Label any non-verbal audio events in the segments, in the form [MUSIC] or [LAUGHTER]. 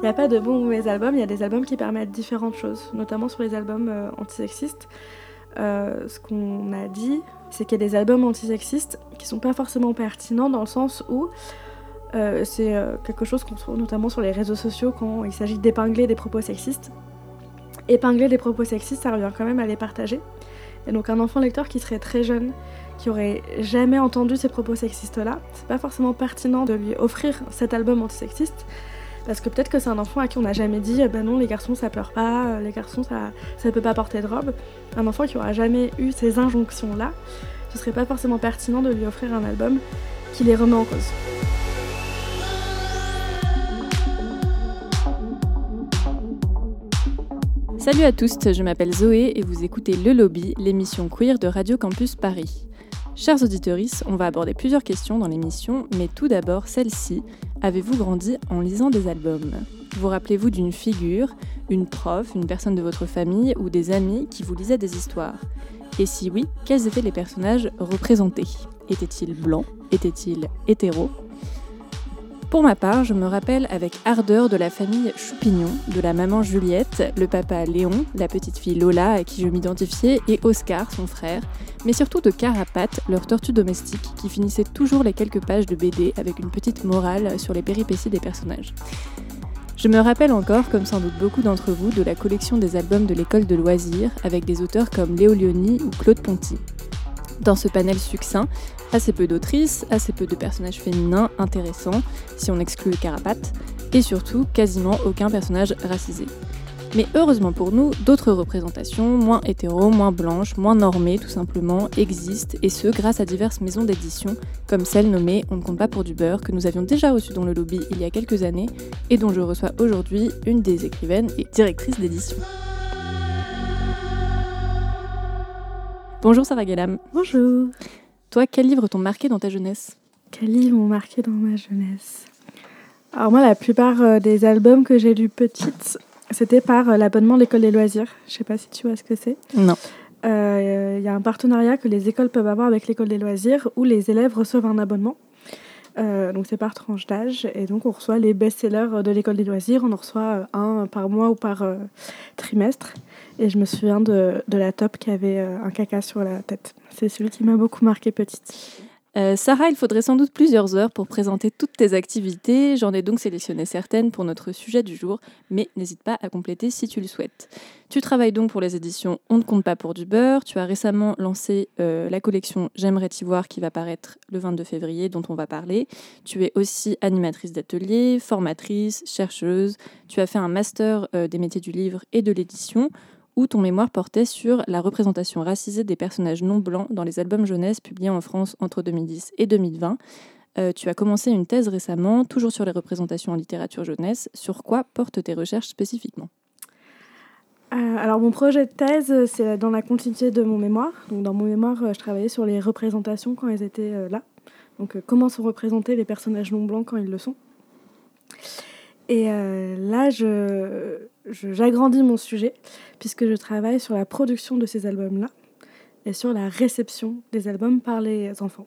Il n'y a pas de bons ou mauvais albums, il y a des albums qui permettent différentes choses, notamment sur les albums euh, antisexistes. Euh, ce qu'on a dit, c'est qu'il y a des albums antisexistes qui sont pas forcément pertinents dans le sens où euh, c'est quelque chose qu'on trouve notamment sur les réseaux sociaux quand il s'agit d'épingler des propos sexistes. Épingler des propos sexistes, ça revient quand même à les partager. Et donc un enfant lecteur qui serait très jeune, qui aurait jamais entendu ces propos sexistes-là, c'est pas forcément pertinent de lui offrir cet album antisexiste parce que peut-être que c'est un enfant à qui on n'a jamais dit, ben non, les garçons ça pleure pas, euh, les garçons ça, ça peut pas porter de robe. Un enfant qui aura jamais eu ces injonctions-là, ce serait pas forcément pertinent de lui offrir un album qui les remet en cause. Salut à tous, je m'appelle Zoé et vous écoutez Le Lobby, l'émission queer de Radio Campus Paris. Chers auditeurs, on va aborder plusieurs questions dans l'émission, mais tout d'abord celle-ci. Avez-vous grandi en lisant des albums? Vous rappelez-vous d'une figure, une prof, une personne de votre famille ou des amis qui vous lisaient des histoires? Et si oui, quels étaient les personnages représentés? Étaient-ils blancs? Étaient-ils hétéros? Pour ma part, je me rappelle avec ardeur de la famille Choupignon, de la maman Juliette, le papa Léon, la petite fille Lola à qui je m'identifiais, et Oscar, son frère, mais surtout de Carapace, leur tortue domestique, qui finissait toujours les quelques pages de BD avec une petite morale sur les péripéties des personnages. Je me rappelle encore, comme sans doute beaucoup d'entre vous, de la collection des albums de l'école de loisirs avec des auteurs comme Léo Lioni ou Claude Ponty. Dans ce panel succinct, assez peu d'autrices, assez peu de personnages féminins intéressants, si on exclut Carapate, et surtout quasiment aucun personnage racisé. Mais heureusement pour nous, d'autres représentations, moins hétéro, moins blanches, moins normées tout simplement, existent, et ce grâce à diverses maisons d'édition, comme celle nommée On ne compte pas pour du beurre, que nous avions déjà reçue dans le lobby il y a quelques années, et dont je reçois aujourd'hui une des écrivaines et directrices d'édition. Bonjour Sarah Gallam. Bonjour. Toi, quels livres t'ont marqué dans ta jeunesse? Quels livres m'ont marqué dans ma jeunesse? Alors moi, la plupart euh, des albums que j'ai lus petite, c'était par euh, l'abonnement de l'école des loisirs. Je sais pas si tu vois ce que c'est. Non. Euh, il y a un partenariat que les écoles peuvent avoir avec l'école des loisirs où les élèves reçoivent un abonnement. donc c'est par tranche d'âge et donc on reçoit les best-sellers de l'école des loisirs. On en reçoit un par mois ou par trimestre. Et je me souviens de, de la top qui avait un caca sur la tête. C'est celui qui m'a beaucoup marqué petite. Euh, Sarah, il faudrait sans doute plusieurs heures pour présenter toutes tes activités. J'en ai donc sélectionné certaines pour notre sujet du jour, mais n'hésite pas à compléter si tu le souhaites. Tu travailles donc pour les éditions On ne compte pas pour du beurre. Tu as récemment lancé euh, la collection J'aimerais t'y voir qui va paraître le 22 février, dont on va parler. Tu es aussi animatrice d'atelier, formatrice, chercheuse. Tu as fait un master euh, des métiers du livre et de l'édition où ton mémoire portait sur la représentation racisée des personnages non blancs dans les albums jeunesse publiés en France entre 2010 et 2020. Euh, tu as commencé une thèse récemment, toujours sur les représentations en littérature jeunesse. Sur quoi portent tes recherches spécifiquement? Euh, alors mon projet de thèse, c'est dans la continuité de mon mémoire. Donc dans mon mémoire, euh, je travaillais sur les représentations quand elles étaient là. Donc comment sont représentés les personnages non blancs quand ils le sont. Et là, je, j'agrandis mon sujet puisque je travaille sur la production de ces albums-là et sur la réception des albums par les enfants.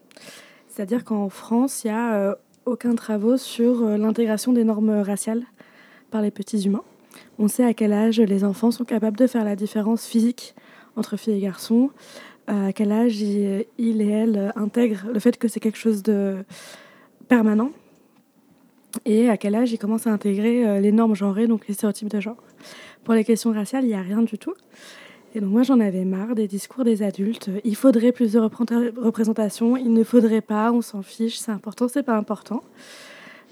C'est-à-dire qu'en France, il n'y a euh, aucun travaux sur euh, l'intégration des normes raciales par les petits humains. On sait à quel âge les enfants sont capables de faire la différence physique entre filles et garçons, euh, à quel âge ils, ils et elles intègrent le fait que c'est quelque chose de permanent et à quel âge ils commencent à intégrer euh, les normes genrées, donc les stéréotypes de genre? Pour les questions raciales, il n'y a rien du tout. Et donc moi j'en avais marre des discours des adultes. Il faudrait plus de représentations, il ne faudrait pas, on s'en fiche, c'est important, c'est pas important.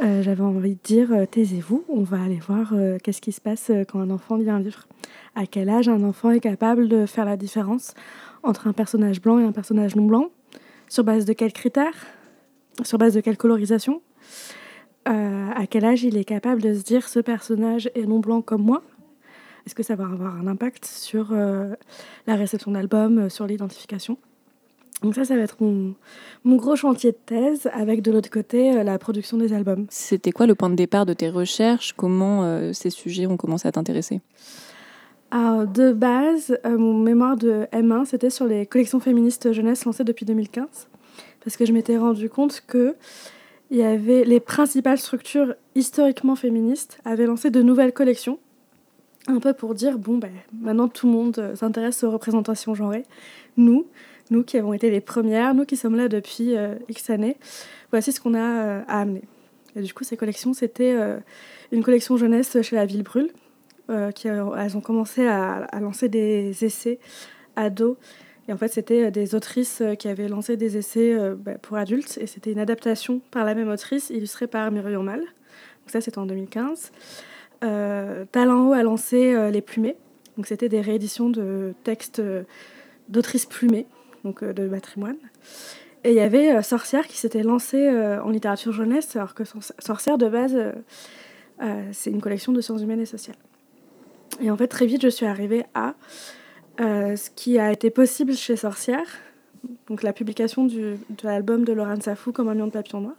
Euh, j'avais envie de dire euh, taisez-vous, on va aller voir qu'est-ce qui se passe quand un enfant vient vivre. À quel âge un enfant est capable de faire la différence entre un personnage blanc et un personnage non blanc? Sur base de quels critères? Sur base de quelle colorisation? Euh, à quel âge il est capable de se dire ce personnage est non blanc comme moi? Est-ce que ça va avoir un impact sur euh, la réception d'album, euh, sur l'identification? Donc ça, ça va être mon, mon, gros chantier de thèse, avec de l'autre côté la production des albums. C'était quoi le point de départ de tes recherches? Comment ces sujets ont commencé à t'intéresser? Alors, de base, mon mémoire de M1, c'était sur les collections féministes jeunesse lancées depuis 2015, parce que je m'étais rendu compte que il y avait les principales structures historiquement féministes avaient lancé de nouvelles collections, un peu pour dire bon ben maintenant tout le monde euh, s'intéresse aux représentations genrées. Nous, nous qui avons été les premières, nous qui sommes là depuis euh, X années, voici ce qu'on a euh, à amener. Et du coup, ces collections, c'était une collection jeunesse chez la Ville Brûle, qui elles ont commencé à, à lancer des essais ados et en fait, c'était euh, des autrices euh, qui avaient lancé des essais euh, bah, pour adultes. Et c'était une adaptation par la même autrice, illustrée par Myriam Mal. Donc ça, c'était en 2015. Euh, a lancé Les Plumées. Donc c'était des rééditions de textes d'autrices plumées, donc de patrimoine. Et il y avait Sorcière qui s'était lancée en littérature jeunesse, alors que Sorcière, de base, c'est une collection de sciences humaines et sociales. Et en fait, très vite, je suis arrivée à euh, ce qui a été possible chez Sorcière, donc la publication de l'album de Laurent Safou comme un million de papillons noirs,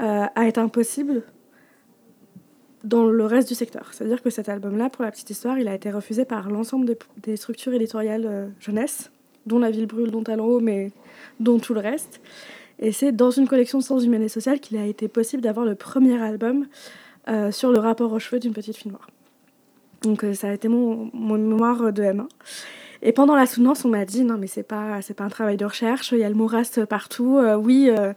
euh, a été impossible dans le reste du secteur. C'est-à-dire que cet album-là, pour la petite histoire, il a été refusé par l'ensemble des, structures éditoriales euh, jeunesse, dont La Ville Brûle, dont Talent mais dont tout le reste. Et c'est dans une collection de sens et social qu'il a été possible d'avoir le premier album sur le rapport aux cheveux d'une petite fille noire. Donc euh, ça a été mon, mémoire de M1. Et pendant la soutenance, on m'a dit non mais c'est pas c'est pas un travail de recherche, il y a le mot race partout. Euh, oui, euh,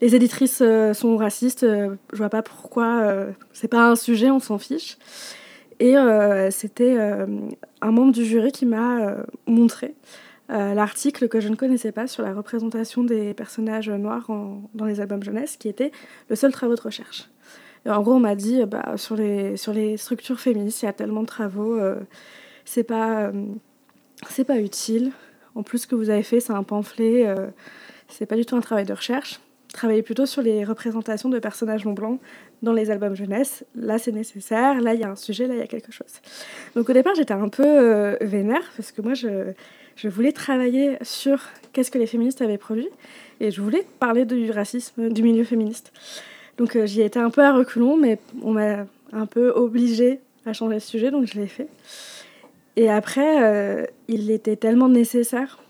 les éditrices sont racistes, je vois pas pourquoi c'est pas un sujet, on s'en fiche. Et c'était un membre du jury qui m'a montré l'article que je ne connaissais pas sur la représentation des personnages noirs dans les albums jeunesse, qui était le seul travail de recherche en gros, on m'a dit, bah, sur, les, sur les structures féministes, il y a tellement de travaux, euh, c'est pas, euh, c'est pas utile. En plus, ce que vous avez fait, c'est un pamphlet, euh, c'est pas du tout un travail de recherche. Travaillez plutôt sur les représentations de personnages non blancs dans les albums jeunesse. Là, c'est nécessaire. Là, il y a un sujet. Là, il y a quelque chose. Donc, au départ, j'étais un peu vénère parce que moi, je, je voulais travailler sur qu'est-ce que les féministes avaient produit et je voulais parler du racisme du milieu féministe. Donc euh, j'y étais un peu à reculons, mais on m'a un peu obligée à changer de sujet, donc je l'ai fait. Et après, euh, il était tellement nécessaire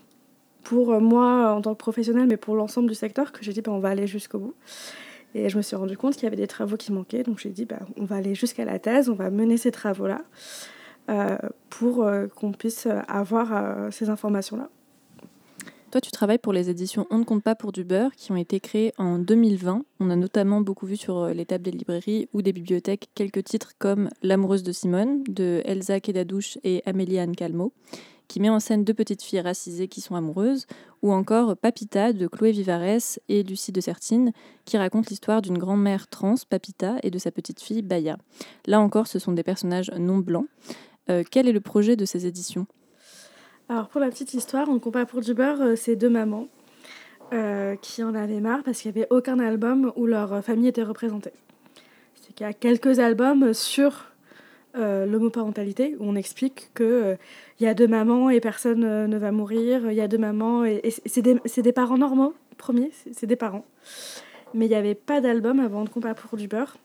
pour moi en tant que professionnelle, mais pour l'ensemble du secteur, que j'ai dit bah, on va aller jusqu'au bout. Et je me suis rendu compte qu'il y avait des travaux qui manquaient, donc j'ai dit bah, on va aller jusqu'à la thèse, on va mener ces travaux-là euh, pour qu'on puisse avoir ces informations-là. Toi, tu travailles pour les éditions On ne compte pas pour du beurre qui ont été créées en 2020. On a notamment beaucoup vu sur euh, les tables des librairies ou des bibliothèques quelques titres comme L'amoureuse de Simone de Elsa Kedadouche et Amélie Anne Calmo qui met en scène deux petites filles racisées qui sont amoureuses, ou encore Papita de Chloé Vivares et Lucie de Sertine, qui raconte l'histoire d'une grand-mère trans, Papita, et de sa petite fille Baya. Là encore, ce sont des personnages non blancs. Euh, quel est le projet de ces éditions? Alors pour la petite histoire, on compare pour du beurre, euh, c'est deux mamans euh, qui en avaient marre parce qu'il n'y avait aucun album où leur famille était représentée. C'est qu'il y a quelques albums sur euh, l'homoparentalité où on explique qu'il il y a deux mamans et personne ne va mourir, il y a deux mamans et, c'est des, parents normaux, premier, c'est des parents. Mais il n'y avait pas d'album avant de comparer pour du beurre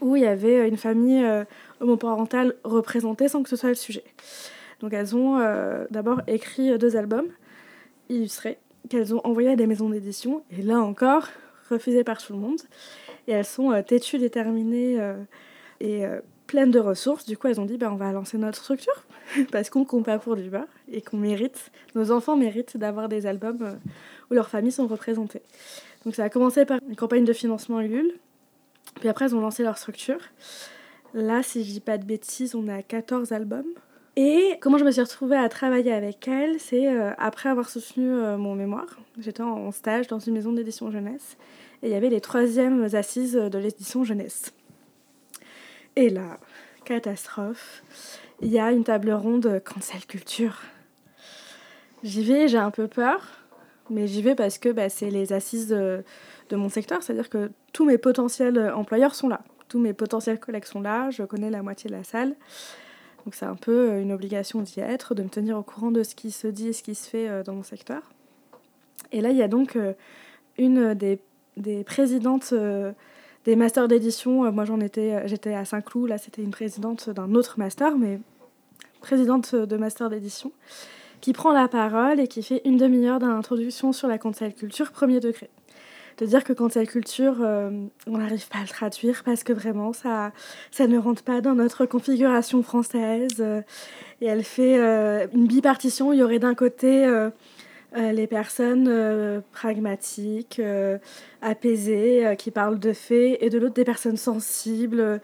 où il y avait une famille homoparentale représentée sans que ce soit le sujet. Donc elles ont euh, d'abord écrit deux albums illustrés qu'elles ont envoyés à des maisons d'édition et là encore refusés par tout le monde. Et elles sont euh, têtues, déterminées euh, et pleines de ressources. Du coup, elles ont dit bah, on va lancer notre structure [LAUGHS] parce qu'on compte pas pour du beurre et qu'on mérite, nos enfants méritent d'avoir des albums où leurs familles sont représentées. Donc ça a commencé par une campagne de financement Ulule. Puis après, elles ont lancé leur structure. Là, si je dis pas de bêtises, on a 14 albums. Et comment je me suis retrouvée à travailler avec elle, c'est euh, après avoir soutenu euh, mon mémoire. J'étais en stage dans une maison d'édition jeunesse et il y avait les troisièmes assises de l'édition jeunesse. Et là, catastrophe, il y a une table ronde cancel culture. J'y vais, j'ai un peu peur, mais j'y vais parce que bah, c'est les assises de, de mon secteur, c'est-à-dire que tous mes potentiels employeurs sont là, tous mes potentiels collègues sont là, je connais la moitié de la salle. Donc c'est un peu euh, une obligation d'y être, de me tenir au courant de ce qui se dit et ce qui se fait euh, dans mon secteur. Et là, il y a donc euh, une des, présidentes des masters d'édition. Moi, j'en étais, j'étais à Saint-Cloud. Là, c'était une présidente d'un autre master, mais présidente de master d'édition, qui prend la parole et qui fait une demi-heure d'introduction sur la cancel culture premier degré. De dire que quand c'est culture, euh, on n'arrive pas à le traduire parce que vraiment, ça, ça ne rentre pas dans notre configuration française. et elle fait une bipartition. Il y aurait d'un côté les personnes pragmatiques, apaisées, qui parlent de faits, et de l'autre des personnes sensibles,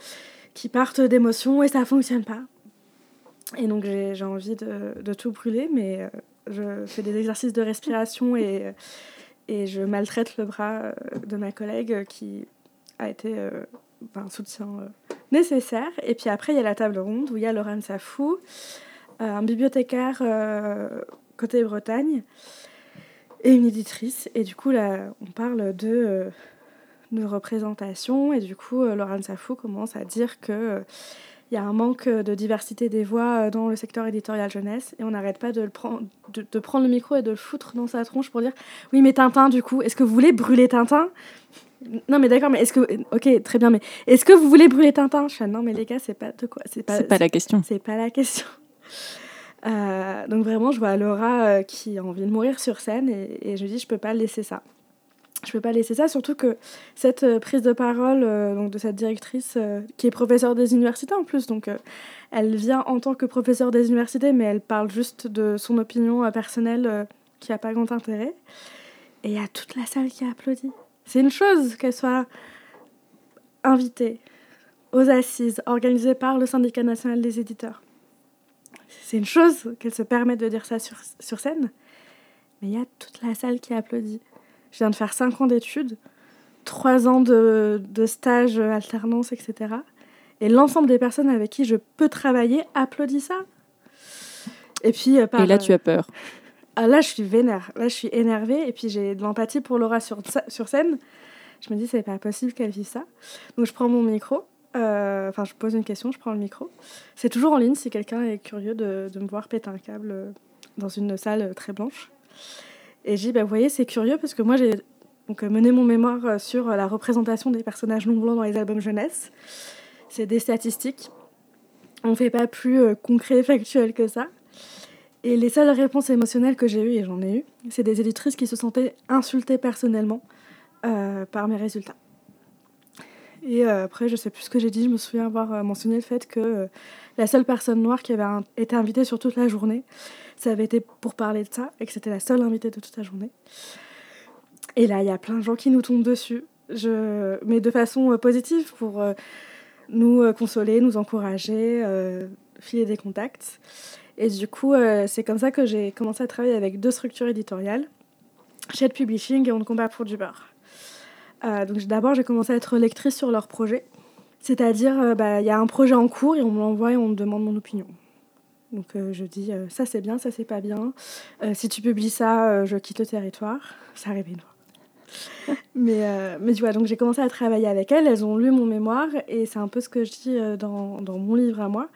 qui partent d'émotions, et ça fonctionne pas. Et donc j'ai envie de, de, tout brûler, mais je fais des exercices de respiration et, et je maltraite le bras euh, de ma collègue qui a été euh, un soutien euh, nécessaire. Et puis après, il y a la table ronde où il y a Laurent Safou, un bibliothécaire côté Bretagne et une éditrice. Et du coup, là, on parle de, de représentation. Et du coup, Laurent Safou commence à dire que il y a un manque de diversité des voix euh, dans le secteur éditorial jeunesse et on n'arrête pas de, le prendre, de, prendre le micro et de le foutre dans sa tronche pour dire oui mais Tintin du coup est-ce que vous voulez brûler Tintin? Non mais d'accord mais est-ce que ok très bien mais est-ce que vous voulez brûler Tintin? Je non mais les gars c'est pas de quoi c'est pas, pas la question. c'est pas la question. Euh, donc vraiment je vois Laura euh, qui a envie de mourir sur scène et, et je dis je peux pas laisser ça je peux pas laisser ça, surtout que cette euh, prise de parole euh, donc de cette directrice euh, qui est professeure des universités en plus, donc elle vient en tant que professeure des universités, mais elle parle juste de son opinion personnelle qui n'a pas grand intérêt. Et il y a toute la salle qui applaudit. C'est une chose qu'elle soit invitée aux assises organisées par le syndicat national des éditeurs. C'est une chose qu'elle se permette de dire ça sur, sur scène, mais il y a toute la salle qui applaudit. Je viens de faire 5 ans d'études, 3 ans de, de stage, alternance, etc. Et l'ensemble des personnes avec qui je peux travailler applaudit ça. Et puis. Euh, et là, tu as peur. Ah, là, je suis vénère. Là, je suis énervée. Et puis, j'ai de l'empathie pour Laura sur, sur scène. Je me dis, c'est pas possible qu'elle vive ça. Donc, je prends mon micro. Euh, enfin, je pose une question, je prends le micro. C'est toujours en ligne si quelqu'un est curieux de, de, me voir péter un câble euh, dans une salle très blanche. Et j'ai dit, bah, vous voyez, c'est curieux parce que moi, j'ai donc, euh, mené mon mémoire euh, sur euh, la représentation des personnages non blancs dans les albums jeunesse. C'est des statistiques. On ne fait pas plus concret, factuel que ça. Et les seules réponses émotionnelles que j'ai eues, et j'en ai eu, c'est des éditrices qui se sentaient insultées personnellement par mes résultats. Et après, je sais plus ce que j'ai dit, je me souviens avoir mentionné le fait que la seule personne noire qui avait été invitée sur toute la journée, ça avait été pour parler de ça et que c'était la seule invitée de toute la journée. Et là, il y a plein de gens qui nous tombent dessus, je... mais de façon euh, positive pour euh, nous euh, consoler, nous encourager, filer des contacts. Et du coup, c'est comme ça que j'ai commencé à travailler avec deux structures éditoriales, Shed Publishing et On combat pour du beurre. donc d'abord, j'ai commencé à être lectrice sur leur projet. C'est-à-dire, bah, il y a un projet en cours et on me l'envoie et on me demande mon opinion. Donc euh, je dis euh, ça c'est bien, ça c'est pas bien. Euh, si tu publies ça, je quitte le territoire. Ça arrive une fois. [LAUGHS] mais, mais tu vois, donc j'ai commencé à travailler avec elles, elles ont lu mon mémoire et c'est un peu ce que je dis dans, dans mon livre à moi,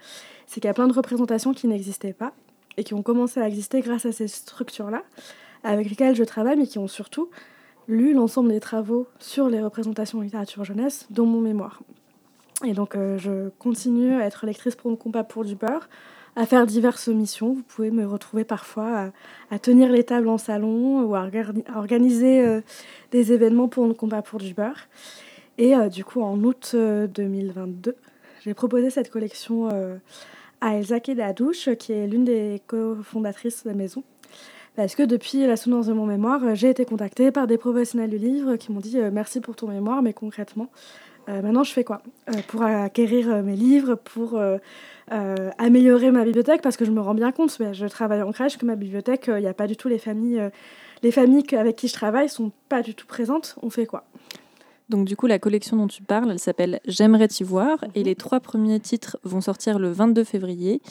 c'est qu'il y a plein de représentations qui n'existaient pas et qui ont commencé à exister grâce à ces structures-là, avec lesquelles je travaille, mais qui ont surtout lu l'ensemble des travaux sur les représentations en littérature jeunesse dans mon mémoire. Et donc je continue à être lectrice pour mon combat pour du beurre, à faire diverses missions. Vous pouvez me retrouver parfois à, tenir les tables en salon ou à, organiser euh, des événements pour le combat pour du beurre. Et euh, du coup, en août 2022, euh, j'ai proposé cette collection à Elsa Kedadouche, qui est l'une des cofondatrices de la maison. Parce que depuis la soutenance de mon mémoire, j'ai été contactée par des professionnels du livre qui m'ont dit merci pour ton mémoire, mais concrètement, maintenant je fais quoi Pour acquérir mes livres, pour euh, améliorer ma bibliothèque parce que je me rends bien compte, je travaille en crèche, que ma bibliothèque, il euh, n'y a pas du tout les familles, euh, les familles avec qui je travaille sont pas du tout présentes. On fait quoi? Donc du coup, la collection dont tu parles, elle s'appelle J'aimerais t'y voir et mhm. les trois premiers titres vont sortir le 22 février.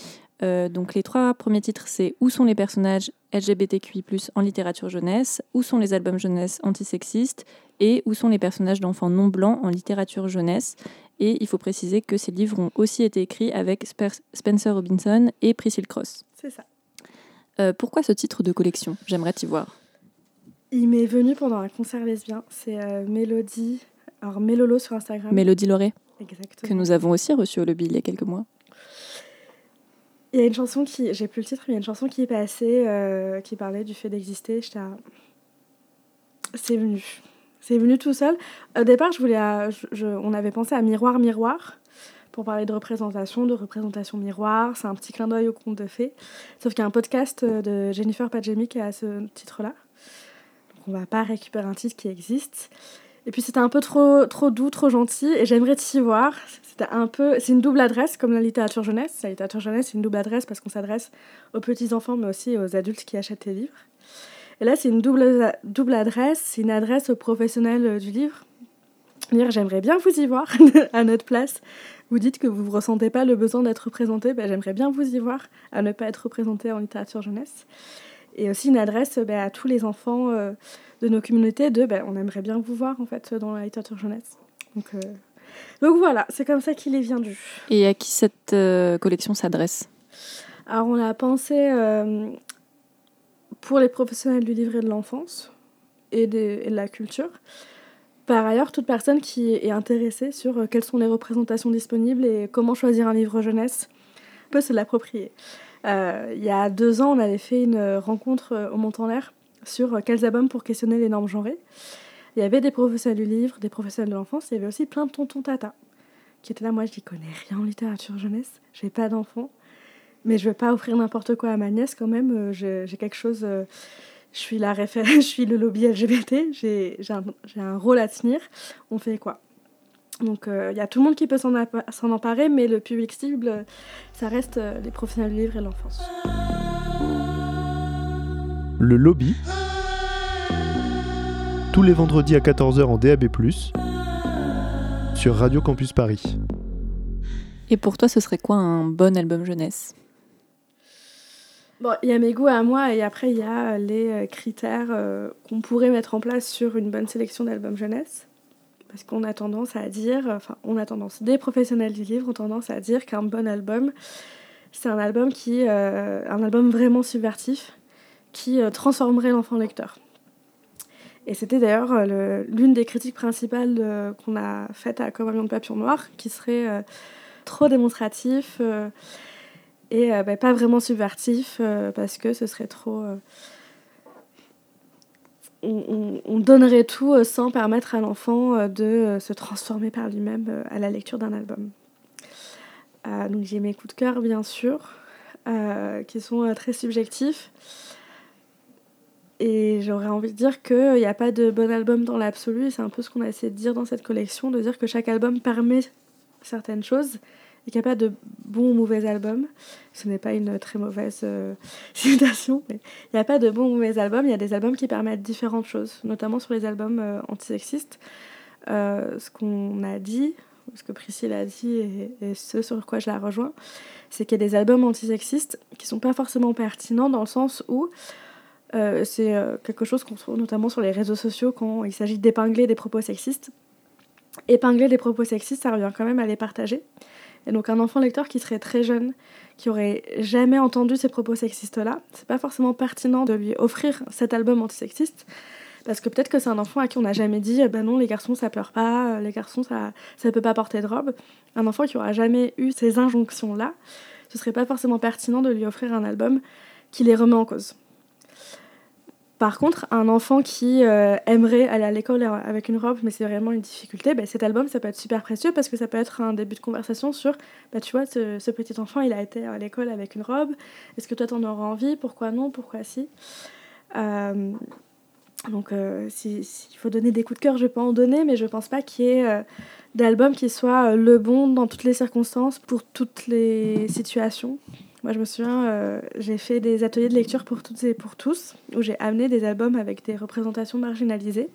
donc les trois premiers titres, c'est Où sont les personnages LGBTQI+ en littérature jeunesse, Où sont les albums jeunesse antisexistes? Et Où sont les personnages d'enfants non blancs en littérature jeunesse. Et il faut préciser que ces livres ont aussi été écrits avec Spencer Robinson et Priscille Cross. C'est ça. Euh, pourquoi ce titre de collection? J'aimerais t'y voir. Il m'est venu pendant un concert lesbien. C'est euh, Mélodie, alors Mélolo sur Instagram. Mélodie Loré. Exactement. Que nous avons aussi reçu au lobby il y a quelques mois. Il y a une chanson qui, j'ai plus le titre, mais il y a une chanson qui est passée, euh, qui parlait du fait d'exister. J'étais, c'est venu C'est venu tout seul. Au départ, je voulais, on avait pensé à Miroir, Miroir pour parler de représentation, de représentation miroir. C'est un petit clin d'œil au conte de fées. Sauf qu'il y a un podcast de Jennifer Padjemi qui a ce titre-là. Donc on va pas récupérer un titre qui existe. Et puis c'était un peu trop, trop doux, trop gentil, et j'aimerais t'y voir. C'était un peu, c'est une double adresse comme la littérature jeunesse. La littérature jeunesse, c'est une double adresse parce qu'on s'adresse aux petits enfants, mais aussi aux adultes qui achètent les livres. Et là, c'est une double, double adresse. C'est une adresse aux professionnels du livre. Dire, j'aimerais bien vous y voir [LAUGHS] à notre place, vous dites que vous ne ressentez pas le besoin d'être représenté, ben, j'aimerais bien vous y voir, à ne pas être représenté en littérature jeunesse. Et aussi une adresse ben, à tous les enfants euh, de nos communautés de ben, on aimerait bien vous voir en fait dans la littérature jeunesse. Donc, euh, donc voilà, c'est comme ça qu'il est vendu. Et à qui cette euh, collection s'adresse? Alors on a pensé pour les professionnels du livre et de l'enfance et, de la culture. Par ailleurs, toute personne qui est intéressée sur euh, quelles sont les représentations disponibles et comment choisir un livre jeunesse peut se l'approprier. Euh, il y a deux ans, on avait fait une rencontre euh, au Montant-L'air sur quels albums pour questionner les normes genrées. Il y avait des professionnels du livre, des professionnels de l'enfance, il y avait aussi plein de tontons tata qui étaient là. Moi, je n'y connais rien en littérature jeunesse, j'ai pas d'enfants, mais je ne vais pas offrir n'importe quoi à ma nièce quand même. J'ai quelque chose je suis la [LAUGHS] je suis le lobby LGBT, j'ai un, un, rôle à tenir. On fait quoi? Donc il euh, y a tout le monde qui peut s'en emparer, mais le public cible, ça reste euh, les professionnels du livre et l'enfance. Le lobby, tous les vendredis à 14h en DAB+, sur Radio Campus Paris. Et pour toi, ce serait quoi un bon album jeunesse? Bon, il y a mes goûts à moi et après il y a les euh, critères euh, qu'on pourrait mettre en place sur une bonne sélection d'albums jeunesse. Parce qu'on a tendance à dire, enfin on a tendance, des professionnels du livre ont tendance à dire qu'un bon album, c'est un album qui, euh, un album vraiment subvertif, qui transformerait l'enfant lecteur. Et c'était d'ailleurs l'une des critiques principales qu'on a faites à Comme de papillon noir, qui serait trop démonstratif et euh, bah, pas vraiment subvertif euh, parce que ce serait trop. Euh, on, donnerait tout sans permettre à l'enfant de se transformer par lui-même à la lecture d'un album. donc j'ai mes coups de cœur bien sûr, qui sont très subjectifs. Et j'aurais envie de dire qu'il n'y a pas de bon album dans l'absolu. C'est un peu ce qu'on a essayé de dire dans cette collection, de dire que chaque album permet certaines choses il n'y a pas de bon ou mauvais album. Ce n'est pas une très mauvaise euh, [LAUGHS] citation, mais il n'y a pas de bon ou mauvais album. Il y a des albums qui permettent différentes choses, notamment sur les albums euh, antisexistes. Euh, ce qu'on a dit, ce que Priscille a dit et, ce sur quoi je la rejoins, c'est qu'il y a des albums antisexistes qui sont pas forcément pertinents dans le sens où c'est quelque chose qu'on trouve notamment sur les réseaux sociaux quand il s'agit d'épingler des propos sexistes. Épingler des propos sexistes, ça revient quand même à les partager. Et donc un enfant lecteur qui serait très jeune, qui aurait jamais entendu ces propos sexistes-là, c'est pas forcément pertinent de lui offrir cet album antisexiste. Parce que peut-être que c'est un enfant à qui on n'a jamais dit ben non, les garçons ça pleure pas, les garçons ça ça peut pas porter de robe. Un enfant qui aura jamais eu ces injonctions-là, ce serait pas forcément pertinent de lui offrir un album qui les remet en cause. Par contre, un enfant qui euh, aimerait aller à l'école avec une robe, mais c'est vraiment une difficulté, bah, cet album, ça peut être super précieux parce que ça peut être un début de conversation sur, bah, tu vois, ce, petit enfant, il a été à l'école avec une robe, est-ce que toi, t'en auras envie? Pourquoi non? Pourquoi si? Euh, Donc, euh, s'il faut donner des coups de cœur, je peux en donner, mais je pense pas qu'il y ait d'album qui soit le bon dans toutes les circonstances, pour toutes les situations. Moi, je me souviens, euh, j'ai fait des ateliers de lecture pour toutes et pour tous, où j'ai amené des albums avec des représentations marginalisées.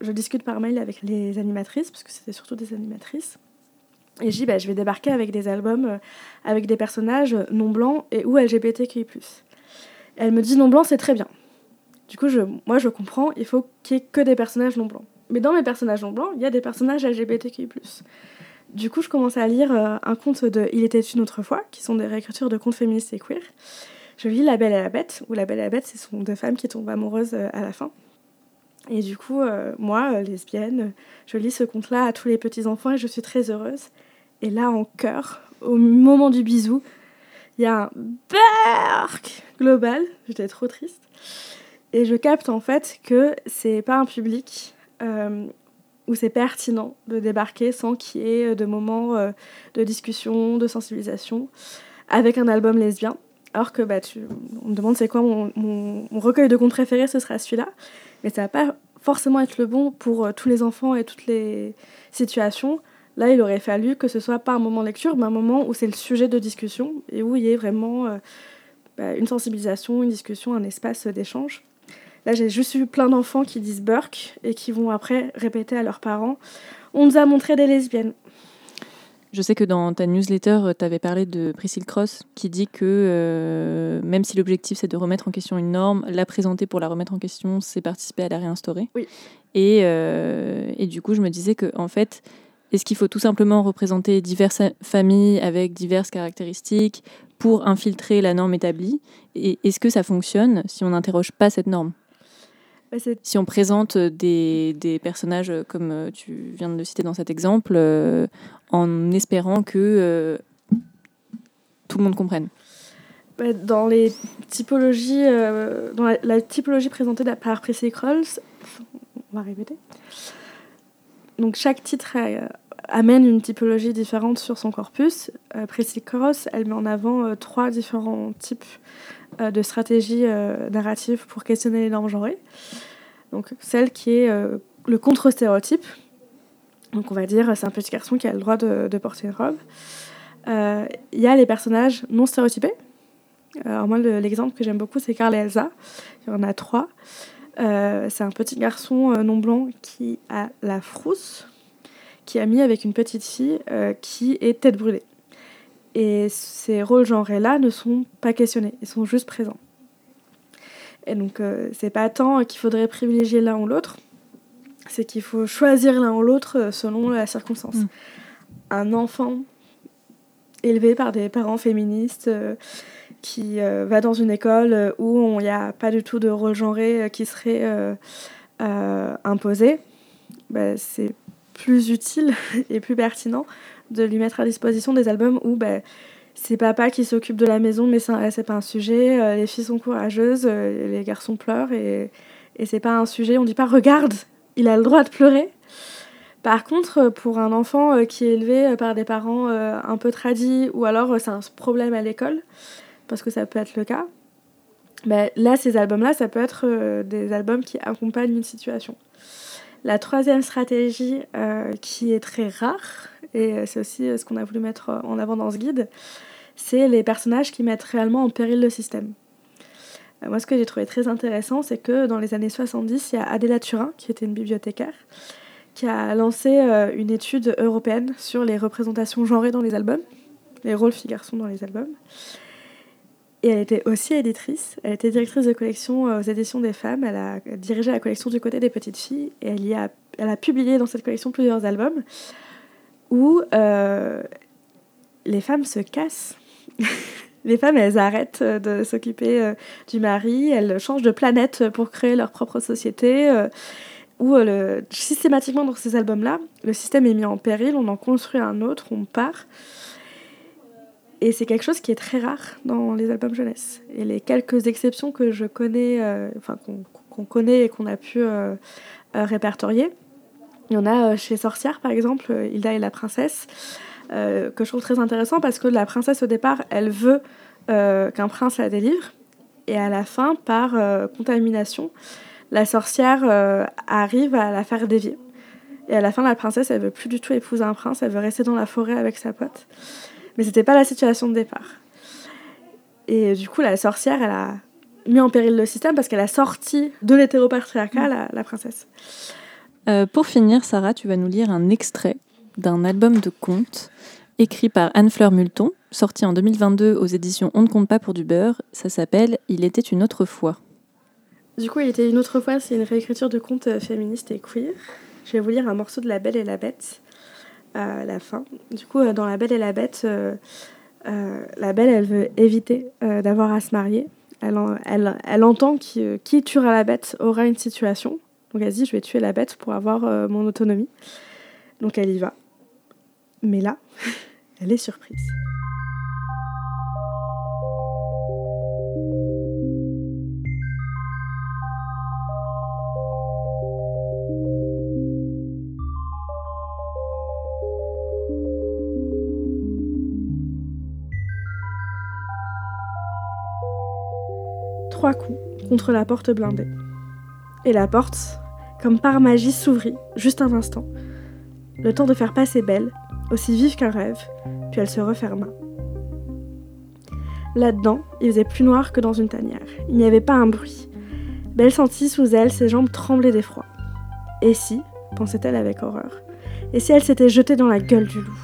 Je discute par mail avec les animatrices, parce que c'était surtout des animatrices. Et je dis, bah, je vais débarquer avec des albums euh, avec des personnages non blancs et ou LGBTQI. Elle me dit non blanc, c'est très bien. Du coup, je, moi, je comprends, il faut qu'il n'y ait que des personnages non blancs. Mais dans mes personnages non blancs, il y a des personnages LGBTQI. Du coup, je commence à lire euh, un conte de Il était une autre fois, qui sont des réécritures de contes féministes et queer. Je lis La Belle et la Bête, où La Belle et la Bête, ce sont deux femmes qui tombent amoureuses euh, à la fin. Et du coup, euh, moi, lesbienne, je lis ce conte-là à tous les petits-enfants et je suis très heureuse. Et là, en cœur, au moment du bisou, il y a un berk global. J'étais trop triste. Et je capte en fait que c'est pas un public où c'est pertinent de débarquer sans qu'il y ait de moments de discussion, de sensibilisation, avec un album lesbien. Alors que bah, on me demande c'est quoi mon, recueil de contes préféré, ce sera celui-là. Mais ça va pas forcément être le bon pour euh, tous les enfants et toutes les situations. Là, il aurait fallu que ce soit pas un moment lecture, mais un moment où c'est le sujet de discussion et où il y ait vraiment euh, bah, une sensibilisation, une discussion, un espace d'échange. Là, j'ai juste eu plein d'enfants qui disent Burke et qui vont après répéter à leurs parents On nous a montré des lesbiennes. Je sais que dans ta newsletter, euh, tu avais parlé de Priscille Cross qui dit que euh, même si l'objectif c'est de remettre en question une norme, la présenter pour la remettre en question, c'est participer à la réinstaurer. Oui. Et, euh, et, du coup, je me disais que en fait, est-ce qu'il faut tout simplement représenter diverses familles avec diverses caractéristiques pour infiltrer la norme établie? Et est-ce que ça fonctionne si on n'interroge pas cette norme? Bah, si on présente des, des, personnages comme tu viens de le citer dans cet exemple, en espérant que euh, tout le monde comprenne bah, dans les typologies, euh, dans la, typologie présentée par Prissy Crolls, on va répéter. Donc chaque titre euh, amène une typologie différente sur son corpus. Euh, Prissy Cross, elle met en avant trois différents types de stratégies narratives pour questionner les normes genrées. Donc celle qui est le contre-stéréotype, donc on va dire, c'est un petit garçon qui a le droit de, porter une robe. Euh, il y a les personnages non stéréotypés. Alors moi, l'exemple que j'aime beaucoup, c'est Carl et Elsa. Il y en a trois. Euh, c'est un petit garçon euh, non blanc qui a la frousse, qui a mis avec une petite fille qui est tête brûlée. Et ces rôles genrés-là ne sont pas questionnés, ils sont juste présents. Et donc, c'est pas tant qu'il faudrait privilégier l'un ou l'autre, c'est qu'il faut choisir l'un ou l'autre euh, selon la circonstance. Mm. Un enfant élevé par des parents féministes euh, qui euh, va dans une école où il n'y a pas du tout de rôle genré qui serait imposé, bah, c'est plus utile [LAUGHS] et plus pertinent de lui mettre à disposition des albums où bah, c'est papa qui s'occupe de la maison, mais c'est pas un sujet. les filles sont courageuses, les garçons pleurent et, c'est pas un sujet. On dit pas regarde, il a le droit de pleurer. Par contre, pour un enfant euh, qui est élevé euh, par des parents euh, un peu tradis, ou alors c'est un problème à l'école, parce que ça peut être le cas, ben, là, ces albums-là, ça peut être des albums qui accompagnent une situation. La troisième stratégie, qui est très rare, et c'est aussi ce qu'on a voulu mettre en avant dans ce guide, c'est les personnages qui mettent réellement en péril le système. Euh, moi, ce que j'ai trouvé très intéressant, c'est que dans les années 70, il y a Adela Turin, qui était une bibliothécaire, qui a lancé euh, une étude européenne sur les représentations genrées dans les albums, les rôles filles-garçons dans les albums. Et elle était aussi éditrice. Elle était directrice de collection euh, aux éditions des femmes. Elle a dirigé la collection du côté des petites filles. Et elle, a, publié dans cette collection plusieurs albums où les femmes se cassent. [LAUGHS] les femmes, elles arrêtent euh, de s'occuper euh, du mari, elles changent de planète pour créer leur propre société. Euh, Ou systématiquement dans ces albums-là, le système est mis en péril, on en construit un autre, on part. Et c'est quelque chose qui est très rare dans les albums jeunesse. Et les quelques exceptions que je connais, enfin qu'on connaît et qu'on a pu répertorier, il y en a chez Sorcière par exemple, Hilda et la princesse. Euh, que je trouve très intéressant parce que la princesse au départ, elle veut euh, qu'un prince la délivre et à la fin, par euh, contamination, la sorcière arrive à la faire dévier. Et à la fin, la princesse, elle veut plus du tout épouser un prince, elle veut rester dans la forêt avec sa pote. Mais c'était pas la situation de départ. Et du coup, la sorcière, elle a mis en péril le système parce qu'elle a sorti de l'hétéropatriarcat la, la princesse. pour finir, Sarah, tu vas nous lire un extrait d'un album de contes écrit par Anne-Fleur Multon, sorti en 2022 aux éditions On ne compte pas pour du beurre. Ça s'appelle Il était une autre fois. Du coup, Il était une autre fois, c'est une réécriture de contes euh, féministes et queer. Je vais vous lire un morceau de La Belle et la Bête à la fin. Du coup, euh, dans La Belle et la Bête, euh, la Belle, elle veut éviter d'avoir à se marier. Elle, elle, elle entend qui, qui tuera la bête aura une situation. Donc elle dit, je vais tuer la bête pour avoir mon autonomie. Donc elle y va. Mais là, [LAUGHS] elle est surprise. Trois coups contre la porte blindée. Et la porte, comme par magie, s'ouvrit, juste un instant. Le temps de faire passer Belle, aussi vive qu'un rêve, puis elle se referma. Là-dedans, il faisait plus noir que dans une tanière. Il n'y avait pas un bruit. Belle sentit sous elle ses jambes trembler d'effroi. Et si, pensait-elle avec horreur, et si elle s'était jetée dans la gueule du loup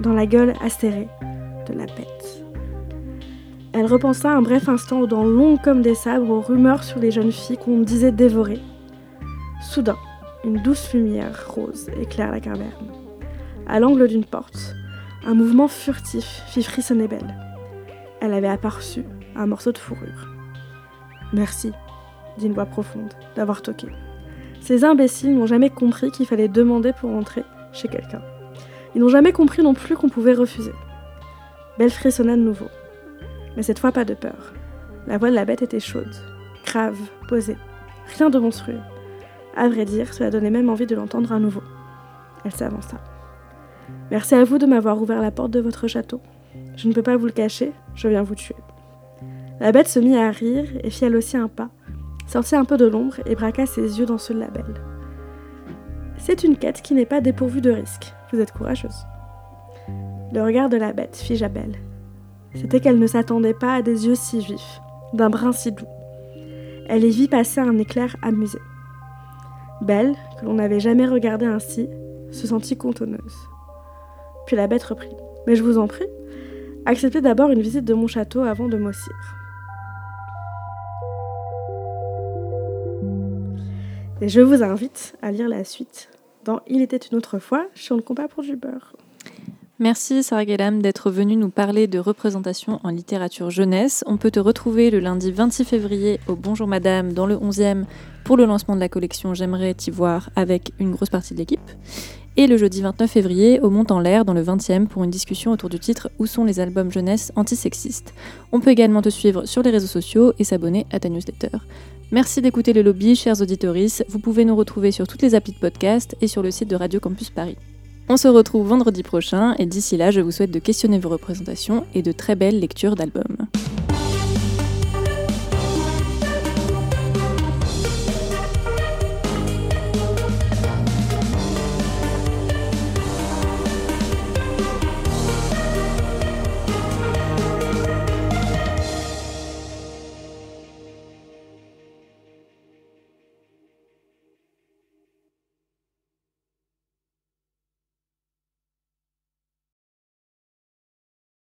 Dans la gueule acérée de la bête. Elle repensa un bref instant aux dents longues comme des sabres, aux rumeurs sur les jeunes filles qu'on disait dévorées. Soudain, une douce lumière rose éclaire la caverne. À l'angle d'une porte, un mouvement furtif fit frissonner Belle. Elle avait aperçu un morceau de fourrure. Merci, dit une voix profonde, d'avoir toqué. Ces imbéciles n'ont jamais compris qu'il fallait demander pour entrer chez quelqu'un. Ils n'ont jamais compris non plus qu'on pouvait refuser. Belle frissonna de nouveau. Mais cette fois pas de peur. La voix de la bête était chaude, grave, posée. Rien de monstrueux. À vrai dire, cela donnait même envie de l'entendre à nouveau. Elle s'avança. Merci à vous de m'avoir ouvert la porte de votre château. Je ne peux pas vous le cacher, je viens vous tuer. La bête se mit à rire et fit elle aussi un pas, sortit un peu de l'ombre et braqua ses yeux dans ceux de la belle. C'est une quête qui n'est pas dépourvue de risques. Vous êtes courageuse. Le regard de la bête figea Belle. C'était qu'elle ne s'attendait pas à des yeux si vifs, d'un brin si doux. Elle y vit passer un éclair amusé. Belle, que l'on n'avait jamais regardée ainsi, se sentit contonneuse. Puis la bête reprit. Mais je vous en prie, acceptez d'abord une visite de mon château avant de m'ossir. Et je vous invite à lire la suite dans Il était une autre fois sur le compas pour du beurre. Merci Sarah Gellam d'être venue nous parler de représentation en littérature jeunesse. On peut te retrouver le lundi 26 février au Bonjour Madame dans le 11e pour le lancement de la collection J'aimerais t'y voir avec une grosse partie de l'équipe. Et le jeudi 29 février au Mont en l'air dans le 20e pour une discussion autour du titre Où sont les albums jeunesse antisexistes? On peut également te suivre sur les réseaux sociaux et s'abonner à ta newsletter. Merci d'écouter le lobby, chers auditories. Vous pouvez nous retrouver sur toutes les applis de podcast et sur le site de Radio Campus Paris. On se retrouve vendredi prochain et d'ici là, je vous souhaite de questionner vos représentations et de très belles lectures d'albums.